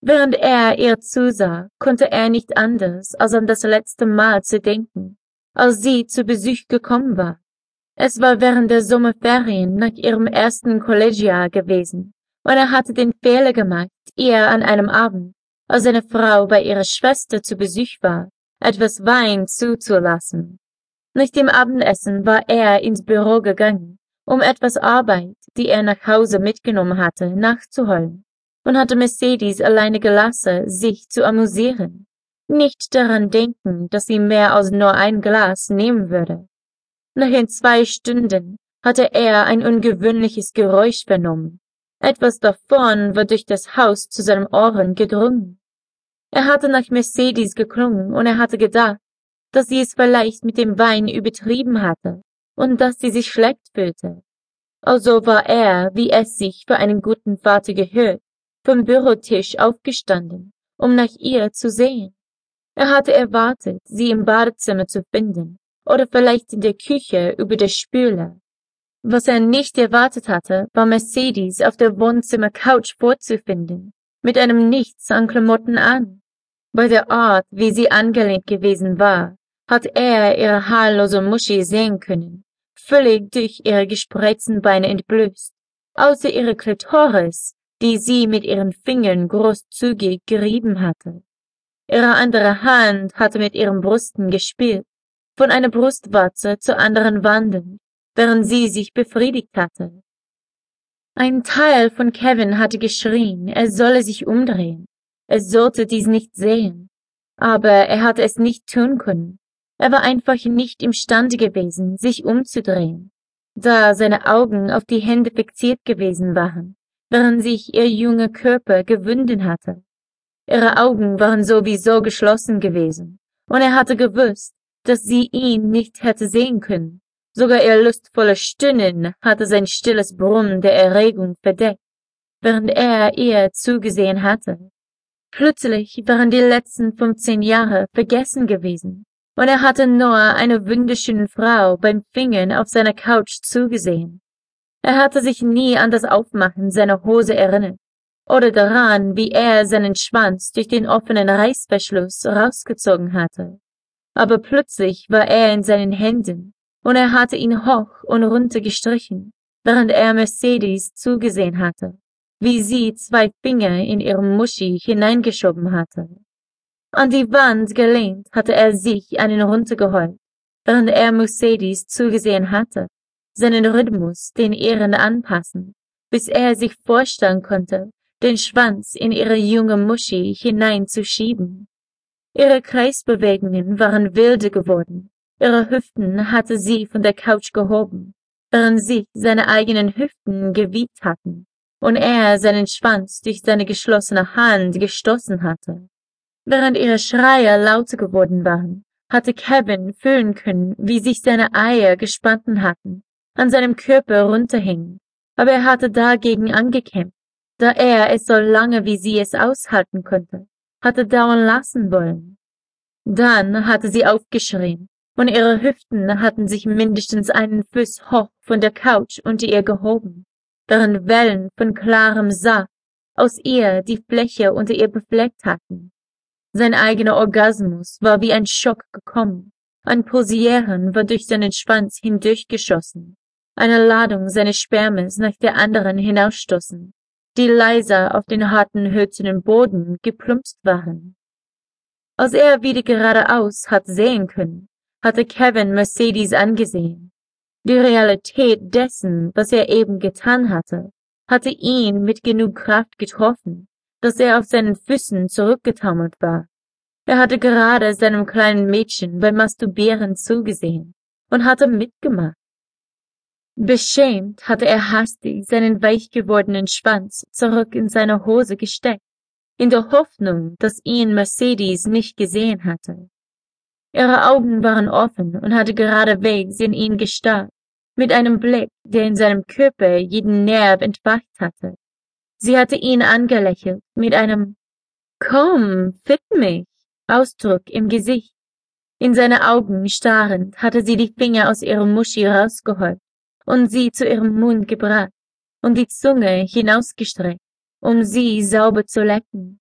Während er ihr zusah, konnte er nicht anders, als an das letzte Mal zu denken, als sie zu Besuch gekommen war. Es war während der Sommerferien nach ihrem ersten Kollegiajahr gewesen, und er hatte den Fehler gemacht, ihr an einem Abend, als seine Frau bei ihrer Schwester zu Besuch war, etwas Wein zuzulassen. Nach dem Abendessen war er ins Büro gegangen, um etwas Arbeit, die er nach Hause mitgenommen hatte, nachzuholen, und hatte Mercedes alleine gelassen, sich zu amüsieren, nicht daran denken, dass sie mehr als nur ein Glas nehmen würde. Nach in zwei Stunden hatte er ein ungewöhnliches Geräusch vernommen. Etwas davon war durch das Haus zu seinen Ohren gedrungen. Er hatte nach Mercedes geklungen und er hatte gedacht, dass sie es vielleicht mit dem Wein übertrieben hatte und dass sie sich schlecht fühlte. Also war er, wie es sich für einen guten Vater gehört, vom Bürotisch aufgestanden, um nach ihr zu sehen. Er hatte erwartet, sie im Badezimmer zu finden oder vielleicht in der Küche über der Spüle. Was er nicht erwartet hatte, war Mercedes auf der Wohnzimmercouch vorzufinden, mit einem Nichts an Klamotten an. Bei der Art, wie sie angelehnt gewesen war, hat er ihre haarlose Muschi sehen können, völlig durch ihre gespreizten Beine entblößt, außer ihre Klitoris, die sie mit ihren Fingern großzügig gerieben hatte. Ihre andere Hand hatte mit ihren Brüsten gespielt, von einer Brustwarze zur anderen wandend, während sie sich befriedigt hatte. Ein Teil von Kevin hatte geschrien, er solle sich umdrehen. Er sollte dies nicht sehen. Aber er hatte es nicht tun können. Er war einfach nicht imstande gewesen, sich umzudrehen, da seine Augen auf die Hände fixiert gewesen waren, während sich ihr junger Körper gewunden hatte. Ihre Augen waren sowieso geschlossen gewesen, und er hatte gewusst, dass sie ihn nicht hätte sehen können. Sogar ihr lustvolles Stöhnen hatte sein stilles Brummen der Erregung verdeckt, während er ihr zugesehen hatte. Plötzlich waren die letzten fünfzehn Jahre vergessen gewesen, und er hatte nur einer wunderschönen Frau beim Fingern auf seiner Couch zugesehen. Er hatte sich nie an das Aufmachen seiner Hose erinnert oder daran, wie er seinen Schwanz durch den offenen Reißverschluss rausgezogen hatte. Aber plötzlich war er in seinen Händen, und er hatte ihn hoch und runter gestrichen, während er Mercedes zugesehen hatte wie sie zwei Finger in ihrem Muschi hineingeschoben hatte. An die Wand gelehnt hatte er sich einen runtergeholt, während er Mercedes zugesehen hatte, seinen Rhythmus den ihren anpassen, bis er sich vorstellen konnte, den Schwanz in ihre junge Muschi hineinzuschieben. Ihre Kreisbewegungen waren wilde geworden, ihre Hüften hatte sie von der Couch gehoben, während sich seine eigenen Hüften gewiegt hatten und er seinen Schwanz durch seine geschlossene Hand gestoßen hatte. Während ihre Schreie lauter geworden waren, hatte Kevin fühlen können, wie sich seine Eier gespannt hatten, an seinem Körper runterhingen, aber er hatte dagegen angekämpft, da er es so lange wie sie es aushalten konnte, hatte dauern lassen wollen. Dann hatte sie aufgeschrien, und ihre Hüften hatten sich mindestens einen Fuß hoch von der Couch unter ihr gehoben während Wellen von klarem Saft aus ihr die Fläche unter ihr befleckt hatten. Sein eigener Orgasmus war wie ein Schock gekommen. Ein Posieren war durch seinen Schwanz hindurchgeschossen. Eine Ladung seines Spermes nach der anderen hinausstoßen, die leiser auf den harten, hölzernen Boden geplumpst waren. Als er wieder geradeaus hat sehen können, hatte Kevin Mercedes angesehen. Die Realität dessen, was er eben getan hatte, hatte ihn mit genug Kraft getroffen, dass er auf seinen Füßen zurückgetaumelt war. Er hatte gerade seinem kleinen Mädchen beim Masturbieren zugesehen und hatte mitgemacht. Beschämt hatte er hastig seinen weich gewordenen Schwanz zurück in seine Hose gesteckt, in der Hoffnung, dass ihn Mercedes nicht gesehen hatte. Ihre Augen waren offen und hatte geradewegs in ihn gestarrt, mit einem Blick, der in seinem Körper jeden Nerv entfacht hatte. Sie hatte ihn angelächelt mit einem Komm, fick mich Ausdruck im Gesicht. In seine Augen starrend hatte sie die Finger aus ihrem Muschi rausgeholt und sie zu ihrem Mund gebracht und die Zunge hinausgestreckt, um sie sauber zu lecken.